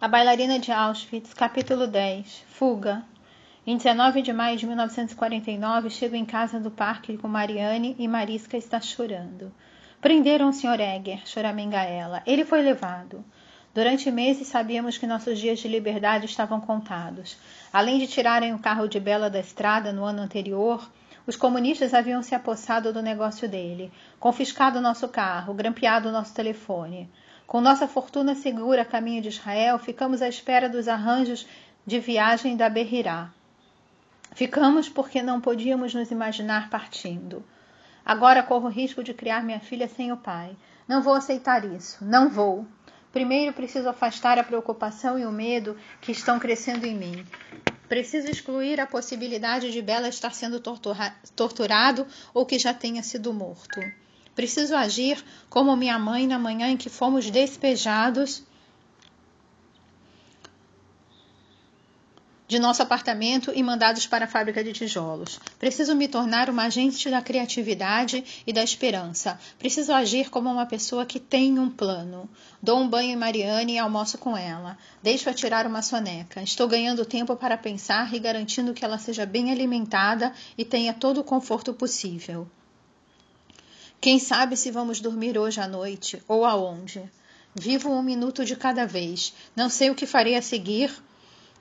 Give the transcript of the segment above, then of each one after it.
A Bailarina de Auschwitz, capítulo 10 Fuga. Em 19 de maio de 1949, chego em casa do parque com Mariane e Marisca está chorando. Prenderam o Sr. Egger, choramenga ela. Ele foi levado. Durante meses sabíamos que nossos dias de liberdade estavam contados. Além de tirarem o carro de Bela da estrada no ano anterior, os comunistas haviam se apossado do negócio dele, confiscado nosso carro, grampeado nosso telefone. Com nossa fortuna segura a caminho de Israel, ficamos à espera dos arranjos de viagem da Berrirá. Ficamos porque não podíamos nos imaginar partindo. Agora corro o risco de criar minha filha sem o pai. Não vou aceitar isso. Não vou. Primeiro preciso afastar a preocupação e o medo que estão crescendo em mim. Preciso excluir a possibilidade de Bela estar sendo tortura torturado ou que já tenha sido morto. Preciso agir como minha mãe na manhã em que fomos despejados de nosso apartamento e mandados para a fábrica de tijolos. Preciso me tornar uma agente da criatividade e da esperança. Preciso agir como uma pessoa que tem um plano. Dou um banho em Mariane e almoço com ela. Deixo-a tirar uma soneca. Estou ganhando tempo para pensar e garantindo que ela seja bem alimentada e tenha todo o conforto possível. Quem sabe se vamos dormir hoje à noite ou aonde? Vivo um minuto de cada vez. Não sei o que farei a seguir.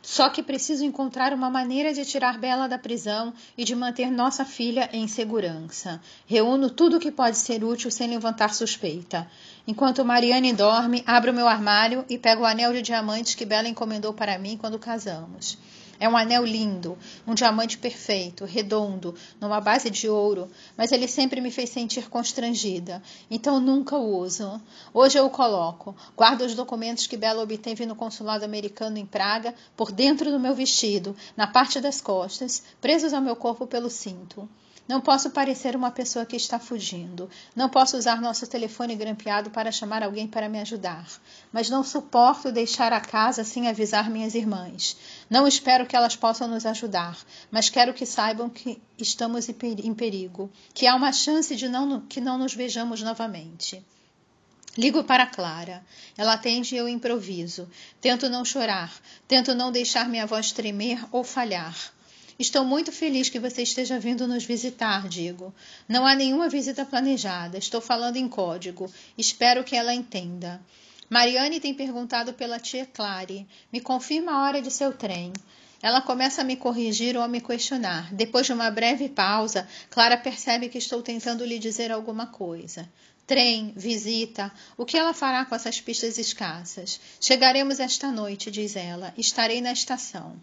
Só que preciso encontrar uma maneira de tirar Bela da prisão e de manter nossa filha em segurança. Reúno tudo o que pode ser útil sem levantar suspeita. Enquanto Mariane dorme, abro meu armário e pego o anel de diamantes que Bela encomendou para mim quando casamos. É um anel lindo, um diamante perfeito, redondo, numa base de ouro, mas ele sempre me fez sentir constrangida, então nunca o uso. Hoje eu o coloco, guardo os documentos que Bela obteve no consulado americano em Praga por dentro do meu vestido, na parte das costas, presos ao meu corpo pelo cinto. Não posso parecer uma pessoa que está fugindo. Não posso usar nosso telefone grampeado para chamar alguém para me ajudar. Mas não suporto deixar a casa sem avisar minhas irmãs. Não espero que elas possam nos ajudar, mas quero que saibam que estamos em perigo, que há uma chance de não, que não nos vejamos novamente. Ligo para Clara. Ela atende e eu improviso. Tento não chorar. Tento não deixar minha voz tremer ou falhar. Estou muito feliz que você esteja vindo nos visitar, digo. Não há nenhuma visita planejada. Estou falando em código. Espero que ela entenda. Mariane tem perguntado pela tia Clare. Me confirma a hora de seu trem. Ela começa a me corrigir ou a me questionar. Depois de uma breve pausa, Clara percebe que estou tentando lhe dizer alguma coisa. Trem, visita, o que ela fará com essas pistas escassas? Chegaremos esta noite, diz ela. Estarei na estação.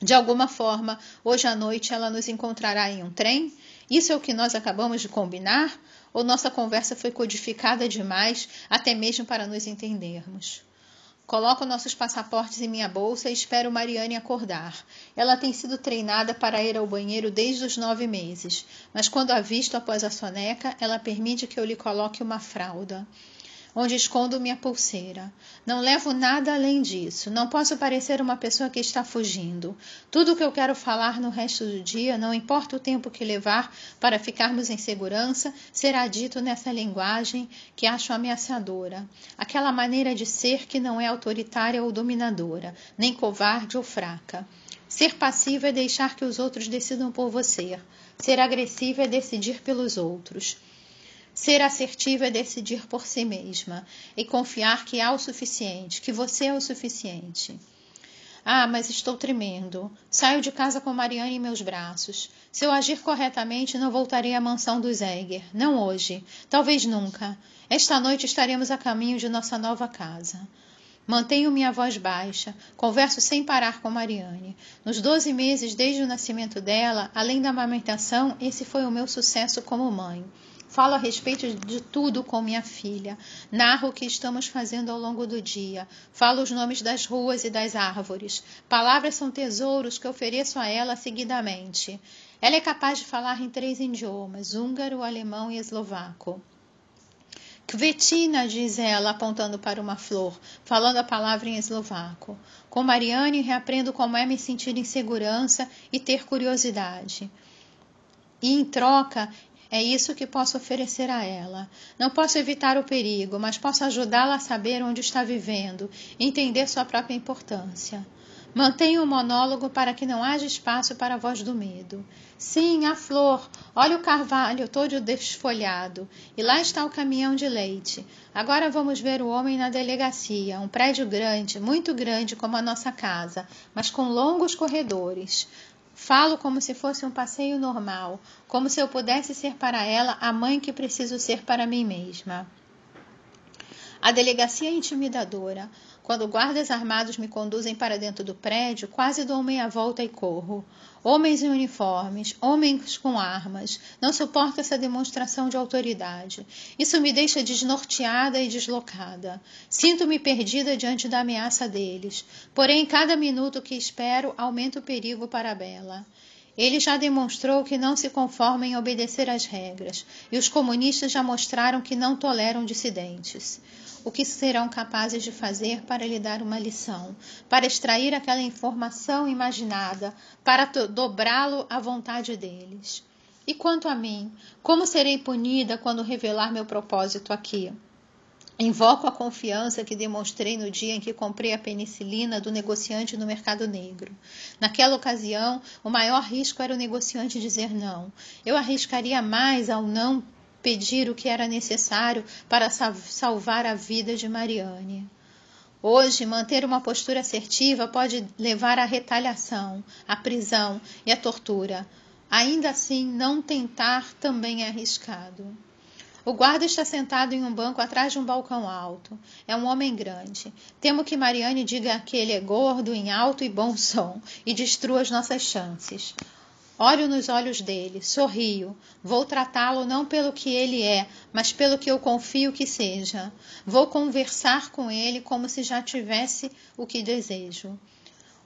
De alguma forma, hoje à noite ela nos encontrará em um trem? Isso é o que nós acabamos de combinar? Ou nossa conversa foi codificada demais, até mesmo para nos entendermos? Coloco nossos passaportes em minha bolsa e espero Mariane acordar. Ela tem sido treinada para ir ao banheiro desde os nove meses, mas quando a após a soneca, ela permite que eu lhe coloque uma fralda onde escondo minha pulseira. Não levo nada além disso. Não posso parecer uma pessoa que está fugindo. Tudo o que eu quero falar no resto do dia, não importa o tempo que levar para ficarmos em segurança, será dito nessa linguagem que acho ameaçadora. Aquela maneira de ser que não é autoritária ou dominadora, nem covarde ou fraca. Ser passivo é deixar que os outros decidam por você. Ser agressivo é decidir pelos outros. Ser assertiva é decidir por si mesma e confiar que há o suficiente, que você é o suficiente. Ah, mas estou tremendo. Saio de casa com Mariana em meus braços. Se eu agir corretamente, não voltarei à mansão dos Egger. Não hoje. Talvez nunca. Esta noite estaremos a caminho de nossa nova casa. Mantenho minha voz baixa, converso sem parar com Mariane. Nos doze meses desde o nascimento dela, além da amamentação, esse foi o meu sucesso como mãe. Falo a respeito de tudo com minha filha. Narro o que estamos fazendo ao longo do dia. Falo os nomes das ruas e das árvores. Palavras são tesouros que ofereço a ela seguidamente. Ela é capaz de falar em três idiomas: húngaro, alemão e eslovaco. Kvetina, diz ela, apontando para uma flor, falando a palavra em eslovaco. Com Mariane, reaprendo como é me sentir em segurança e ter curiosidade. E em troca, é isso que posso oferecer a ela. Não posso evitar o perigo, mas posso ajudá-la a saber onde está vivendo, entender sua própria importância. Mantenha o monólogo para que não haja espaço para a voz do medo. Sim, a flor. Olha o carvalho todo desfolhado. E lá está o caminhão de leite. Agora vamos ver o homem na delegacia. Um prédio grande, muito grande como a nossa casa, mas com longos corredores. Falo como se fosse um passeio normal, como se eu pudesse ser para ela a mãe que preciso ser para mim mesma. A delegacia é intimidadora. Quando guardas armados me conduzem para dentro do prédio, quase dou meia volta e corro. Homens em uniformes, homens com armas. Não suporto essa demonstração de autoridade. Isso me deixa desnorteada e deslocada. Sinto-me perdida diante da ameaça deles. Porém, cada minuto que espero aumenta o perigo para a Bela. Ele já demonstrou que não se conforma em obedecer às regras, e os comunistas já mostraram que não toleram dissidentes o que serão capazes de fazer para lhe dar uma lição, para extrair aquela informação imaginada, para dobrá-lo à vontade deles. E quanto a mim, como serei punida quando revelar meu propósito aqui? Invoco a confiança que demonstrei no dia em que comprei a penicilina do negociante no mercado negro. Naquela ocasião, o maior risco era o negociante dizer não. Eu arriscaria mais ao não pedir o que era necessário para salvar a vida de Mariane. Hoje, manter uma postura assertiva pode levar à retaliação, à prisão e à tortura. Ainda assim, não tentar também é arriscado. O guarda está sentado em um banco atrás de um balcão alto. É um homem grande. Temo que Mariane diga que ele é gordo, em alto e bom som e destrua as nossas chances. Olho nos olhos dele, sorrio. Vou tratá-lo não pelo que ele é, mas pelo que eu confio que seja. Vou conversar com ele como se já tivesse o que desejo.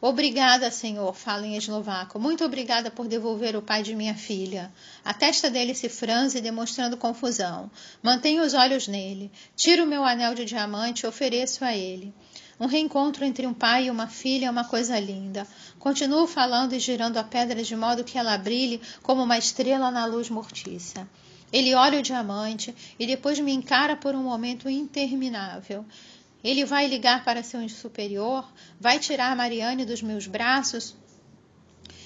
Obrigada, Senhor, falo em eslovaco. Muito obrigada por devolver o pai de minha filha. A testa dele se franze, demonstrando confusão. Mantenho os olhos nele. Tiro meu anel de diamante e ofereço a ele. Um reencontro entre um pai e uma filha é uma coisa linda. Continuo falando e girando a pedra de modo que ela brilhe como uma estrela na luz mortiça. Ele olha o diamante e depois me encara por um momento interminável. Ele vai ligar para seu superior, vai tirar Mariane dos meus braços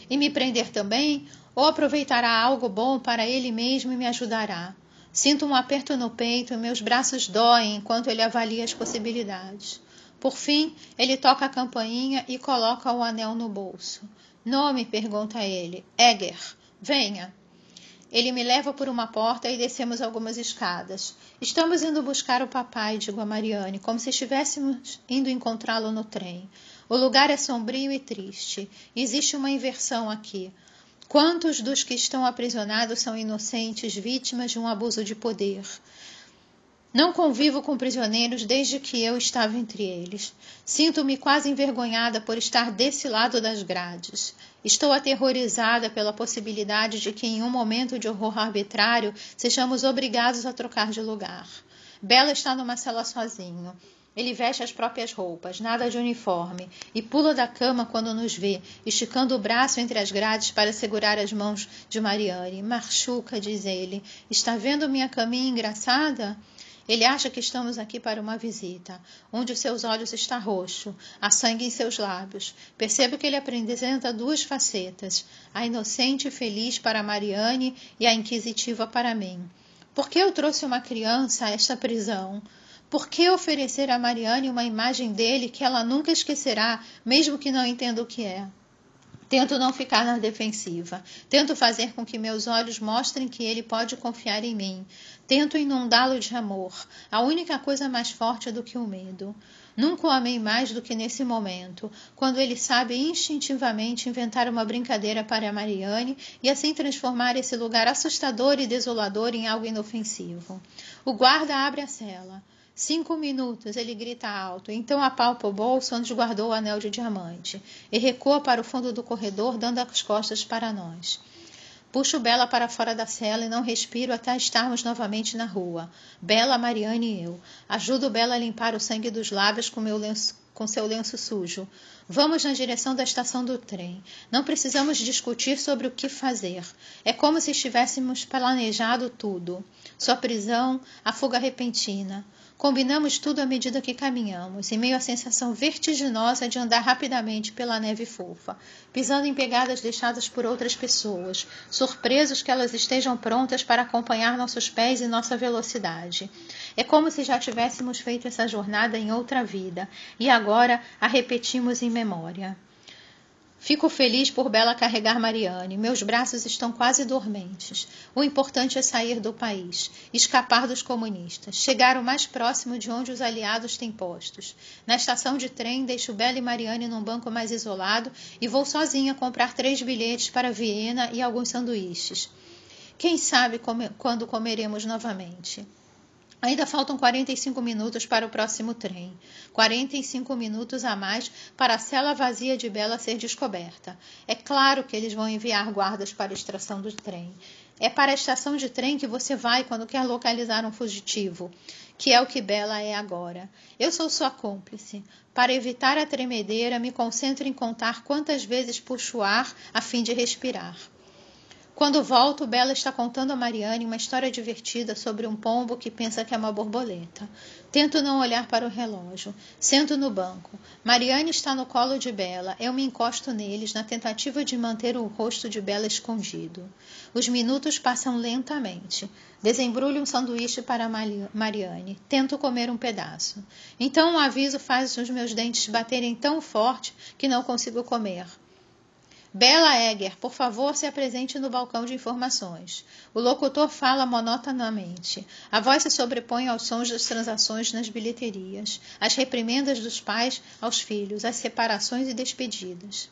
e me prender também, ou aproveitará algo bom para ele mesmo e me ajudará. Sinto um aperto no peito e meus braços doem enquanto ele avalia as possibilidades. Por fim, ele toca a campainha e coloca o anel no bolso. Nome? pergunta ele. Egger. Venha. Ele me leva por uma porta e descemos algumas escadas. Estamos indo buscar o papai, digo a Mariane, como se estivéssemos indo encontrá-lo no trem. O lugar é sombrio e triste. Existe uma inversão aqui. Quantos dos que estão aprisionados são inocentes, vítimas de um abuso de poder? Não convivo com prisioneiros desde que eu estava entre eles. Sinto-me quase envergonhada por estar desse lado das grades. Estou aterrorizada pela possibilidade de que, em um momento de horror arbitrário, sejamos obrigados a trocar de lugar. Bela está numa cela sozinho. Ele veste as próprias roupas, nada de uniforme, e pula da cama quando nos vê, esticando o braço entre as grades para segurar as mãos de Mariane. Machuca, diz ele. Está vendo minha caminha engraçada? Ele acha que estamos aqui para uma visita, onde os seus olhos está roxo, há sangue em seus lábios. Percebo que ele apresenta duas facetas, a inocente e feliz para Mariane e a inquisitiva para mim. Por que eu trouxe uma criança a esta prisão? Por que oferecer a Mariane uma imagem dele que ela nunca esquecerá, mesmo que não entenda o que é? Tento não ficar na defensiva. Tento fazer com que meus olhos mostrem que ele pode confiar em mim. Tento inundá-lo de amor, a única coisa mais forte do que o medo. Nunca o amei mais do que nesse momento, quando ele sabe instintivamente inventar uma brincadeira para a Mariane e assim transformar esse lugar assustador e desolador em algo inofensivo. O guarda abre a cela. Cinco minutos, ele grita alto, então apalpa o bolso onde guardou o anel de diamante e recua para o fundo do corredor, dando as costas para nós. Puxo Bela para fora da cela e não respiro até estarmos novamente na rua. Bela, Mariane e eu. Ajudo Bela a limpar o sangue dos lábios com, lenço, com seu lenço sujo. Vamos na direção da estação do trem. Não precisamos discutir sobre o que fazer. É como se estivéssemos planejado tudo. Sua prisão, a fuga repentina. Combinamos tudo à medida que caminhamos, em meio à sensação vertiginosa de andar rapidamente pela neve fofa, pisando em pegadas deixadas por outras pessoas, surpresos que elas estejam prontas para acompanhar nossos pés e nossa velocidade. É como se já tivéssemos feito essa jornada em outra vida e agora a repetimos em memória. Fico feliz por Bela carregar Mariane. Meus braços estão quase dormentes. O importante é sair do país, escapar dos comunistas, chegar o mais próximo de onde os aliados têm postos. Na estação de trem, deixo Bela e Mariane num banco mais isolado e vou sozinha comprar três bilhetes para Viena e alguns sanduíches. Quem sabe come quando comeremos novamente? Ainda faltam 45 minutos para o próximo trem. 45 minutos a mais para a cela vazia de Bela ser descoberta. É claro que eles vão enviar guardas para a extração do trem. É para a estação de trem que você vai quando quer localizar um fugitivo, que é o que Bela é agora. Eu sou sua cúmplice. Para evitar a tremedeira, me concentro em contar quantas vezes puxo ar a fim de respirar. Quando volto, Bela está contando a Mariane uma história divertida sobre um pombo que pensa que é uma borboleta. Tento não olhar para o relógio. Sento no banco. Mariane está no colo de Bela. Eu me encosto neles na tentativa de manter o rosto de Bela escondido. Os minutos passam lentamente. Desembrulho um sanduíche para Mariane. Tento comer um pedaço. Então o aviso faz os meus dentes baterem tão forte que não consigo comer. Bela Egger, por favor, se apresente no balcão de informações. O locutor fala monotonamente. A voz se sobrepõe aos sons das transações nas bilheterias, as reprimendas dos pais aos filhos, as separações e despedidas.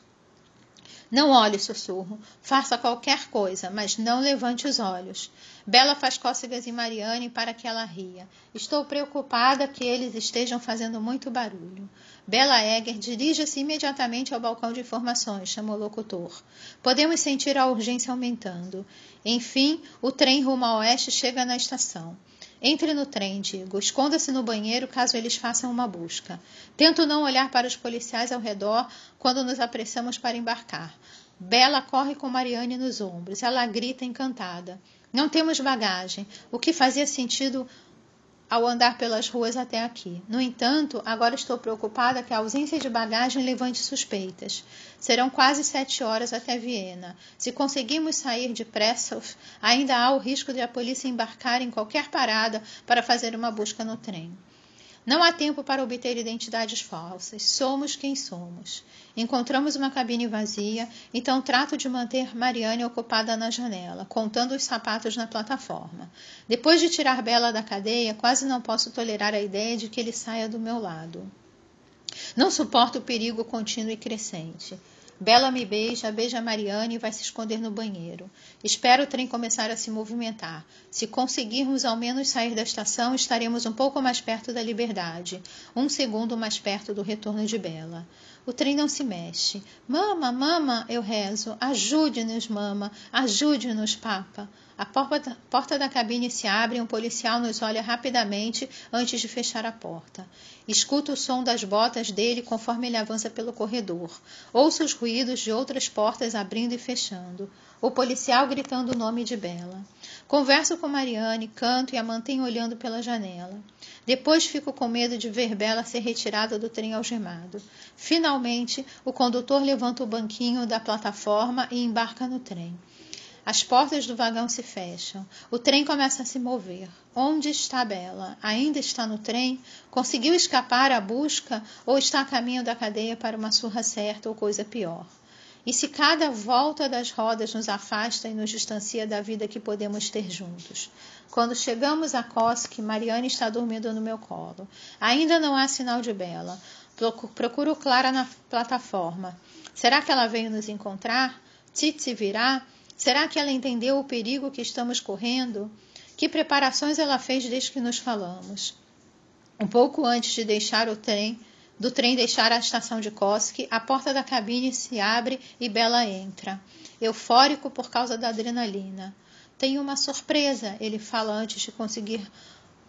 Não olhe, sussurro. Faça qualquer coisa, mas não levante os olhos. Bela faz cócegas em Mariane para que ela ria. Estou preocupada que eles estejam fazendo muito barulho. Bela Egger dirige-se imediatamente ao balcão de informações, chamou o locutor. Podemos sentir a urgência aumentando. Enfim, o trem rumo a oeste chega na estação. Entre no trem, digo. Esconda-se no banheiro caso eles façam uma busca. Tento não olhar para os policiais ao redor quando nos apressamos para embarcar. Bela corre com Mariane nos ombros. Ela grita encantada. Não temos bagagem, o que fazia sentido ao andar pelas ruas até aqui. No entanto, agora estou preocupada que a ausência de bagagem levante suspeitas. Serão quase sete horas até Viena. Se conseguirmos sair depressa, ainda há o risco de a polícia embarcar em qualquer parada para fazer uma busca no trem. Não há tempo para obter identidades falsas. Somos quem somos. Encontramos uma cabine vazia, então trato de manter Mariane ocupada na janela, contando os sapatos na plataforma. Depois de tirar Bela da cadeia, quase não posso tolerar a ideia de que ele saia do meu lado. Não suporto o perigo contínuo e crescente. Bela me beija, beija Mariane e vai se esconder no banheiro. Espero o trem começar a se movimentar. Se conseguirmos ao menos sair da estação, estaremos um pouco mais perto da liberdade, um segundo mais perto do retorno de Bela. O trem não se mexe. Mama, mama, eu rezo. Ajude-nos, mama. Ajude-nos, papa. A porta, porta da cabine se abre e um policial nos olha rapidamente antes de fechar a porta. Escuto o som das botas dele conforme ele avança pelo corredor. Ouço os ruídos de outras portas abrindo e fechando. O policial gritando o nome de Bela. Converso com Mariane, canto e a mantenho olhando pela janela. Depois fico com medo de ver Bela ser retirada do trem algemado. Finalmente, o condutor levanta o banquinho da plataforma e embarca no trem. As portas do vagão se fecham. O trem começa a se mover. Onde está Bela? Ainda está no trem? Conseguiu escapar à busca ou está a caminho da cadeia para uma surra certa ou coisa pior? E se cada volta das rodas nos afasta e nos distancia da vida que podemos ter juntos? Quando chegamos a Koski, Mariane está dormindo no meu colo. Ainda não há sinal de Bela. Procuro Clara na plataforma. Será que ela veio nos encontrar? Titi virá? Será que ela entendeu o perigo que estamos correndo? Que preparações ela fez desde que nos falamos? Um pouco antes de deixar o trem, do trem deixar a estação de Koski, a porta da cabine se abre e Bela entra, eufórico por causa da adrenalina. Tenho uma surpresa, ele fala antes de conseguir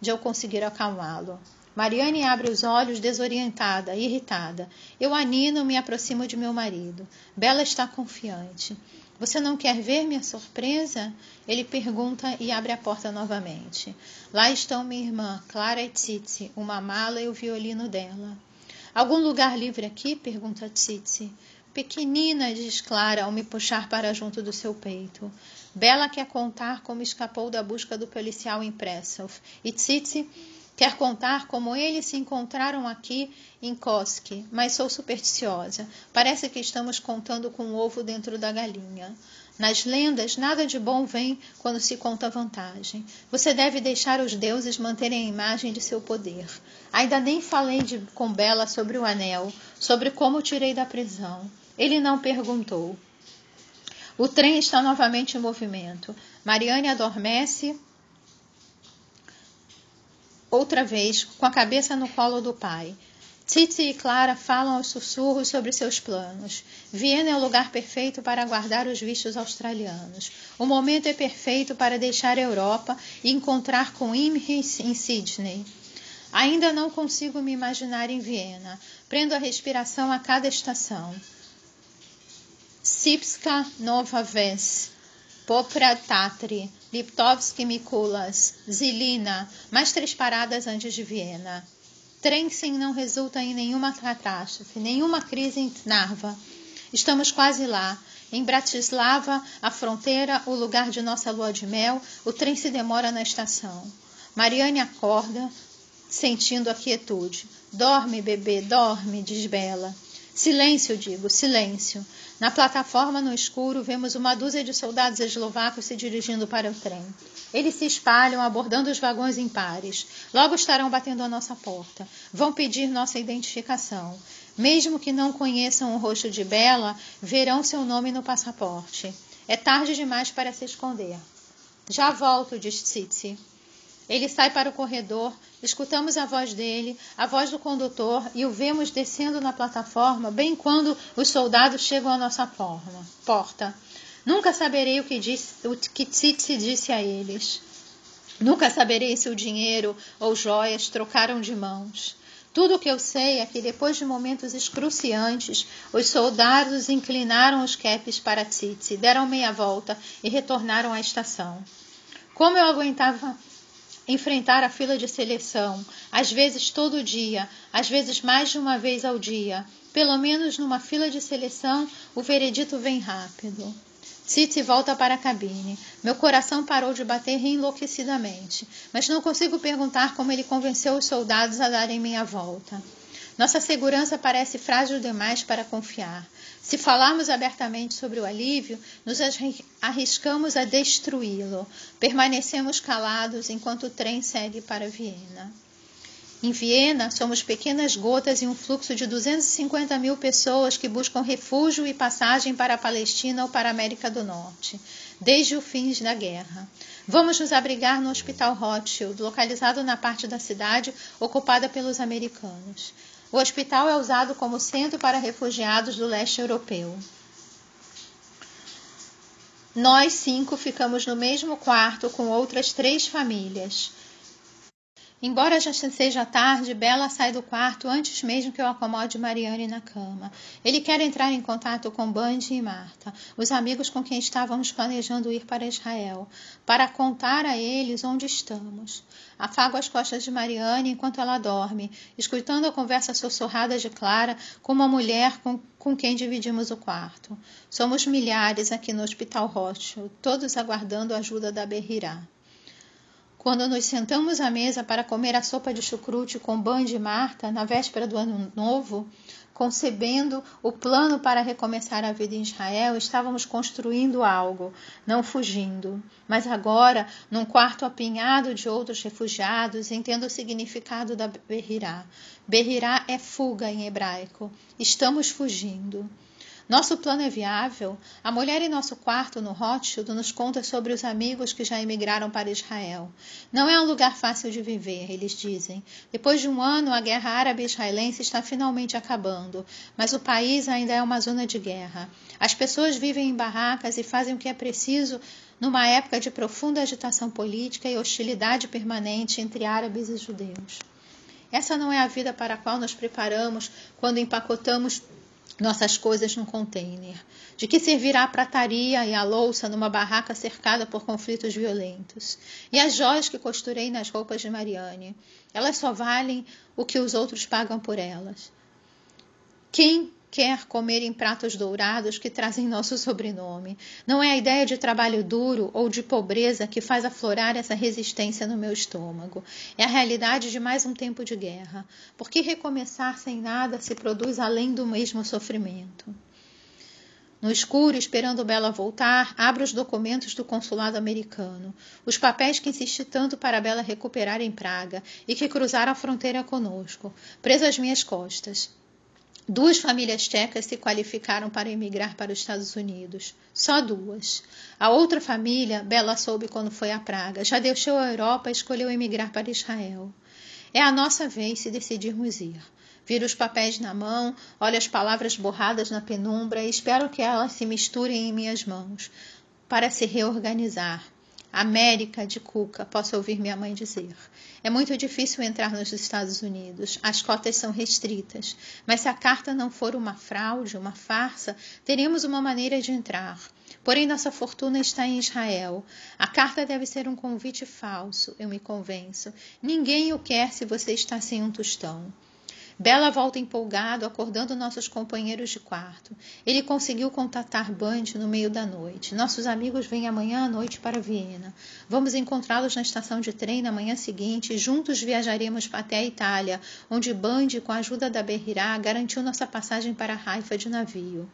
de eu conseguir acalmá-lo. Mariane abre os olhos, desorientada, irritada. Eu anino, me aproximo de meu marido. Bela está confiante. Você não quer ver minha surpresa? Ele pergunta e abre a porta novamente. Lá estão minha irmã, Clara e Tsitsi, uma mala e o violino dela. Algum lugar livre aqui? pergunta Tsitsi. Pequenina, diz Clara ao me puxar para junto do seu peito. Bela quer contar como escapou da busca do policial em Pressov. E Tsitsi Quer contar como eles se encontraram aqui em Koski, mas sou supersticiosa. Parece que estamos contando com o ovo dentro da galinha. Nas lendas, nada de bom vem quando se conta vantagem. Você deve deixar os deuses manterem a imagem de seu poder. Ainda nem falei de, com Bela sobre o anel, sobre como o tirei da prisão. Ele não perguntou. O trem está novamente em movimento. Mariane adormece outra vez, com a cabeça no colo do pai. Titi e Clara falam aos sussurros sobre seus planos. Viena é o lugar perfeito para aguardar os vistos australianos. O momento é perfeito para deixar a Europa e encontrar com Imre em Sydney. Ainda não consigo me imaginar em Viena. Prendo a respiração a cada estação. Sipska Nova Ves. Popra Tatri, Liptovsky Mikulas, Zilina, mais três paradas antes de Viena. Trensen não resulta em nenhuma catástrofe, nenhuma crise em Narva. Estamos quase lá. Em Bratislava, a fronteira, o lugar de nossa lua de mel, o trem se demora na estação. Mariane acorda, sentindo a quietude. Dorme, bebê, dorme, diz Bela. Silêncio, digo, silêncio. Na plataforma, no escuro, vemos uma dúzia de soldados eslovacos se dirigindo para o trem. Eles se espalham, abordando os vagões em pares. Logo estarão batendo a nossa porta. Vão pedir nossa identificação. Mesmo que não conheçam o rosto de Bela, verão seu nome no passaporte. É tarde demais para se esconder. Já volto, diz Tsitsi. Ele sai para o corredor, escutamos a voz dele, a voz do condutor e o vemos descendo na plataforma bem quando os soldados chegam à nossa forma, porta. Nunca saberei o que, disse, o que Tsitsi disse a eles. Nunca saberei se o dinheiro ou joias trocaram de mãos. Tudo o que eu sei é que depois de momentos excruciantes, os soldados inclinaram os capes para Tsitsi, deram meia volta e retornaram à estação. Como eu aguentava enfrentar a fila de seleção, às vezes todo dia, às vezes mais de uma vez ao dia. Pelo menos numa fila de seleção, o veredito vem rápido. Titi volta para a cabine. Meu coração parou de bater enlouquecidamente, mas não consigo perguntar como ele convenceu os soldados a darem minha volta. Nossa segurança parece frágil demais para confiar. Se falarmos abertamente sobre o alívio, nos arriscamos a destruí-lo. Permanecemos calados enquanto o trem segue para Viena. Em Viena, somos pequenas gotas em um fluxo de 250 mil pessoas que buscam refúgio e passagem para a Palestina ou para a América do Norte, desde o fim da guerra. Vamos nos abrigar no Hospital Rothschild, localizado na parte da cidade ocupada pelos americanos. O hospital é usado como centro para refugiados do leste europeu. Nós cinco ficamos no mesmo quarto com outras três famílias. Embora já seja tarde, Bela sai do quarto antes mesmo que eu acomode Mariane na cama. Ele quer entrar em contato com Band e Marta, os amigos com quem estávamos planejando ir para Israel, para contar a eles onde estamos. Afago as costas de Mariane enquanto ela dorme, escutando a conversa sussurrada de Clara com uma mulher com, com quem dividimos o quarto. Somos milhares aqui no Hospital Rothschild, todos aguardando a ajuda da Berrirá. Quando nos sentamos à mesa para comer a sopa de chucrute com Band e Marta na véspera do ano novo, concebendo o plano para recomeçar a vida em Israel, estávamos construindo algo, não fugindo. Mas agora, num quarto apinhado de outros refugiados, entendo o significado da Berrirá. Berrirá é fuga em hebraico. Estamos fugindo. Nosso plano é viável? A mulher em nosso quarto no Rothschild nos conta sobre os amigos que já emigraram para Israel. Não é um lugar fácil de viver, eles dizem. Depois de um ano, a guerra árabe-israelense está finalmente acabando, mas o país ainda é uma zona de guerra. As pessoas vivem em barracas e fazem o que é preciso numa época de profunda agitação política e hostilidade permanente entre árabes e judeus. Essa não é a vida para a qual nos preparamos quando empacotamos nossas coisas num container? De que servirá a prataria e a louça numa barraca cercada por conflitos violentos? E as joias que costurei nas roupas de Mariane? Elas só valem o que os outros pagam por elas. Quem quer comer em pratos dourados que trazem nosso sobrenome. Não é a ideia de trabalho duro ou de pobreza que faz aflorar essa resistência no meu estômago. É a realidade de mais um tempo de guerra. Por que recomeçar sem nada se produz além do mesmo sofrimento? No escuro, esperando Bela voltar, abro os documentos do consulado americano, os papéis que insisti tanto para Bela recuperar em Praga e que cruzaram a fronteira conosco, preso às minhas costas. Duas famílias tchecas se qualificaram para emigrar para os Estados Unidos. Só duas. A outra família, Bela soube quando foi a Praga, já deixou a Europa e escolheu emigrar para Israel. É a nossa vez se decidirmos ir. Viro os papéis na mão, olho as palavras borradas na penumbra e espero que elas se misturem em minhas mãos para se reorganizar. América de Cuca, posso ouvir minha mãe dizer. É muito difícil entrar nos Estados Unidos. As cotas são restritas. Mas se a carta não for uma fraude, uma farsa, teremos uma maneira de entrar. Porém, nossa fortuna está em Israel. A carta deve ser um convite falso, eu me convenço. Ninguém o quer se você está sem um tostão. Bela volta empolgado, acordando nossos companheiros de quarto. Ele conseguiu contatar Band no meio da noite. Nossos amigos vêm amanhã à noite para Viena. Vamos encontrá-los na estação de trem na manhã seguinte e juntos viajaremos até a Itália, onde Band, com a ajuda da Berrirá, garantiu nossa passagem para Haifa de navio.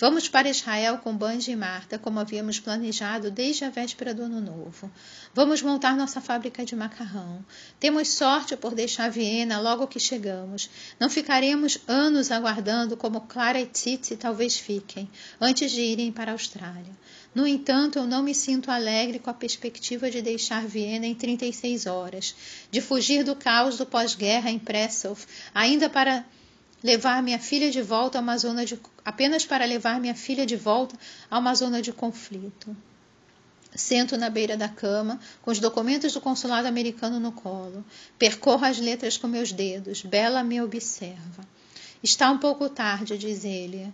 Vamos para Israel com Banji e Marta, como havíamos planejado desde a véspera do Ano Novo. Vamos montar nossa fábrica de macarrão. Temos sorte por deixar Viena logo que chegamos. Não ficaremos anos aguardando como Clara e Tsitsi talvez fiquem, antes de irem para a Austrália. No entanto, eu não me sinto alegre com a perspectiva de deixar Viena em 36 horas, de fugir do caos do pós-guerra em Pressov, ainda para levar minha filha de volta a uma zona de apenas para levar minha filha de volta a uma zona de conflito. Sento na beira da cama, com os documentos do consulado americano no colo. Percorro as letras com meus dedos. Bela me observa. Está um pouco tarde, diz ele.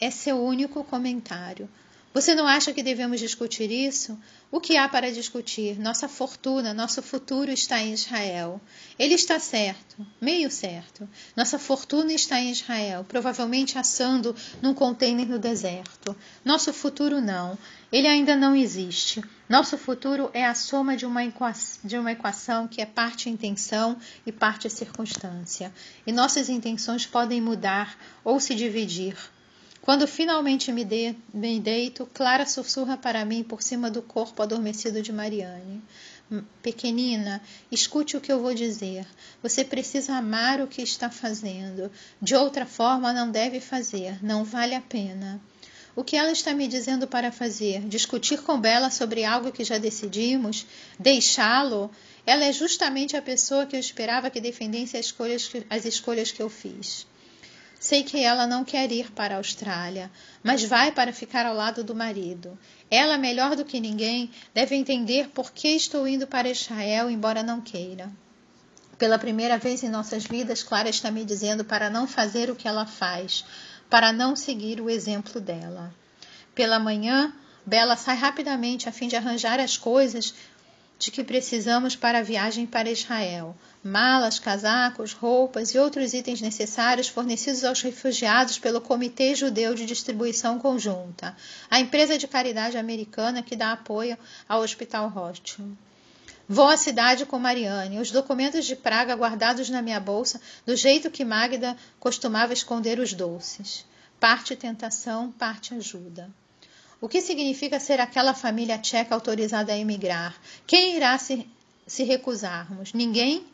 É seu único comentário. Você não acha que devemos discutir isso? O que há para discutir? Nossa fortuna, nosso futuro está em Israel. Ele está certo, meio certo. Nossa fortuna está em Israel, provavelmente assando num contêiner no deserto. Nosso futuro não. Ele ainda não existe. Nosso futuro é a soma de uma, de uma equação que é parte intenção e parte circunstância. E nossas intenções podem mudar ou se dividir. Quando finalmente me, de, me deito, Clara sussurra para mim por cima do corpo adormecido de Mariane. Pequenina, escute o que eu vou dizer. Você precisa amar o que está fazendo. De outra forma, não deve fazer. Não vale a pena. O que ela está me dizendo para fazer? Discutir com Bela sobre algo que já decidimos? Deixá-lo? Ela é justamente a pessoa que eu esperava que defendesse as escolhas que, as escolhas que eu fiz. Sei que ela não quer ir para a Austrália, mas vai para ficar ao lado do marido. Ela, melhor do que ninguém, deve entender por que estou indo para Israel, embora não queira. Pela primeira vez em nossas vidas, Clara está me dizendo para não fazer o que ela faz, para não seguir o exemplo dela. Pela manhã, Bela sai rapidamente a fim de arranjar as coisas de que precisamos para a viagem para Israel: malas, casacos, roupas e outros itens necessários fornecidos aos refugiados pelo Comitê Judeu de Distribuição Conjunta, a empresa de caridade americana que dá apoio ao Hospital Rothschild. Vou à cidade com Mariane, os documentos de Praga guardados na minha bolsa, do jeito que Magda costumava esconder os doces. Parte tentação, parte ajuda. O que significa ser aquela família tcheca autorizada a emigrar? Quem irá se, se recusarmos? Ninguém?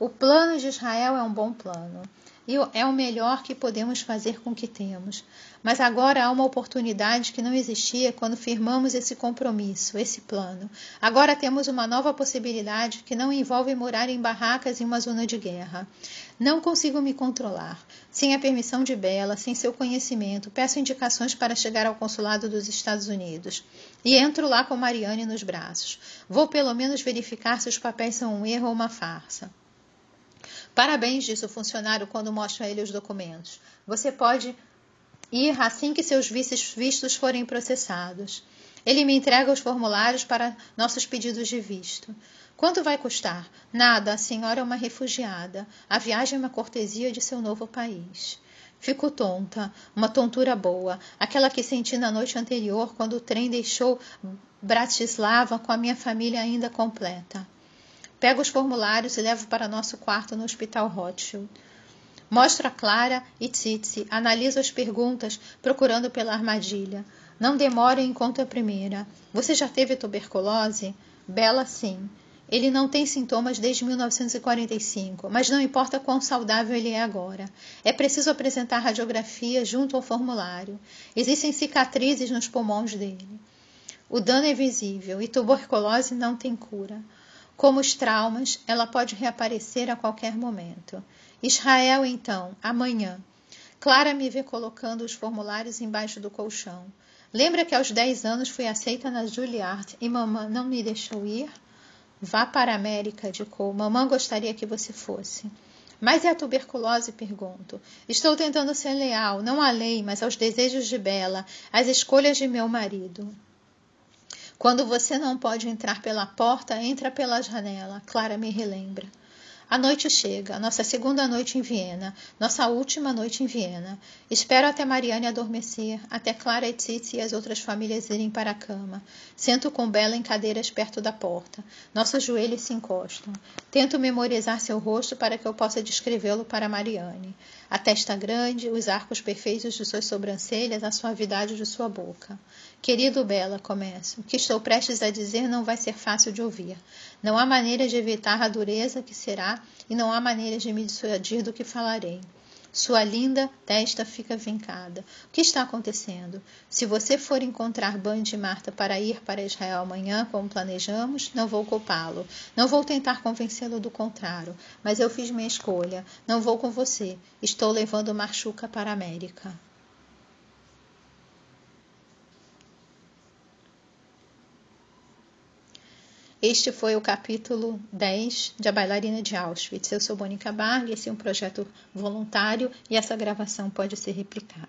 O plano de Israel é um bom plano e é o melhor que podemos fazer com o que temos. Mas agora há uma oportunidade que não existia quando firmamos esse compromisso, esse plano. Agora temos uma nova possibilidade que não envolve morar em barracas em uma zona de guerra. Não consigo me controlar. Sem a permissão de Bela, sem seu conhecimento, peço indicações para chegar ao consulado dos Estados Unidos. E entro lá com Mariane nos braços. Vou pelo menos verificar se os papéis são um erro ou uma farsa. Parabéns, disse o funcionário quando mostra a ele os documentos. Você pode ir assim que seus vistos forem processados. Ele me entrega os formulários para nossos pedidos de visto. Quanto vai custar? Nada, a senhora é uma refugiada. A viagem é uma cortesia de seu novo país. Fico tonta, uma tontura boa, aquela que senti na noite anterior quando o trem deixou Bratislava com a minha família ainda completa. Pego os formulários e levo para nosso quarto no Hospital Rothschild. Mostro a Clara e Tsitsi, analiso as perguntas, procurando pela armadilha. Não demore enquanto a primeira. Você já teve tuberculose? Bela, sim. Ele não tem sintomas desde 1945, mas não importa quão saudável ele é agora. É preciso apresentar radiografia junto ao formulário. Existem cicatrizes nos pulmões dele. O dano é visível e tuberculose não tem cura. Como os traumas, ela pode reaparecer a qualquer momento. Israel, então, amanhã. Clara me vê colocando os formulários embaixo do colchão. Lembra que aos 10 anos fui aceita na Juilliard e mamãe não me deixou ir? Vá para a América, dicou. Mamãe gostaria que você fosse. Mas é a tuberculose? Pergunto. Estou tentando ser leal, não à lei, mas aos desejos de Bela, às escolhas de meu marido. Quando você não pode entrar pela porta, entra pela janela. Clara me relembra. A noite chega, nossa segunda noite em Viena, nossa última noite em Viena. Espero até Mariane adormecer, até Clara e e as outras famílias irem para a cama. Sento com Bela em cadeiras perto da porta. Nossos joelhos se encostam. Tento memorizar seu rosto para que eu possa descrevê-lo para Mariane. A testa grande, os arcos perfeitos de suas sobrancelhas, a suavidade de sua boca. Querido Bela, começo. O que estou prestes a dizer não vai ser fácil de ouvir. Não há maneira de evitar a dureza que será, e não há maneira de me dissuadir do que falarei. Sua linda testa fica vincada. O que está acontecendo? Se você for encontrar Band e Marta para ir para Israel amanhã, como planejamos, não vou culpá-lo. Não vou tentar convencê-lo do contrário. Mas eu fiz minha escolha. Não vou com você. Estou levando Marchuca para a América. Este foi o capítulo 10 de A Bailarina de Auschwitz. Eu sou Mônica Barg, esse é um projeto voluntário e essa gravação pode ser replicada.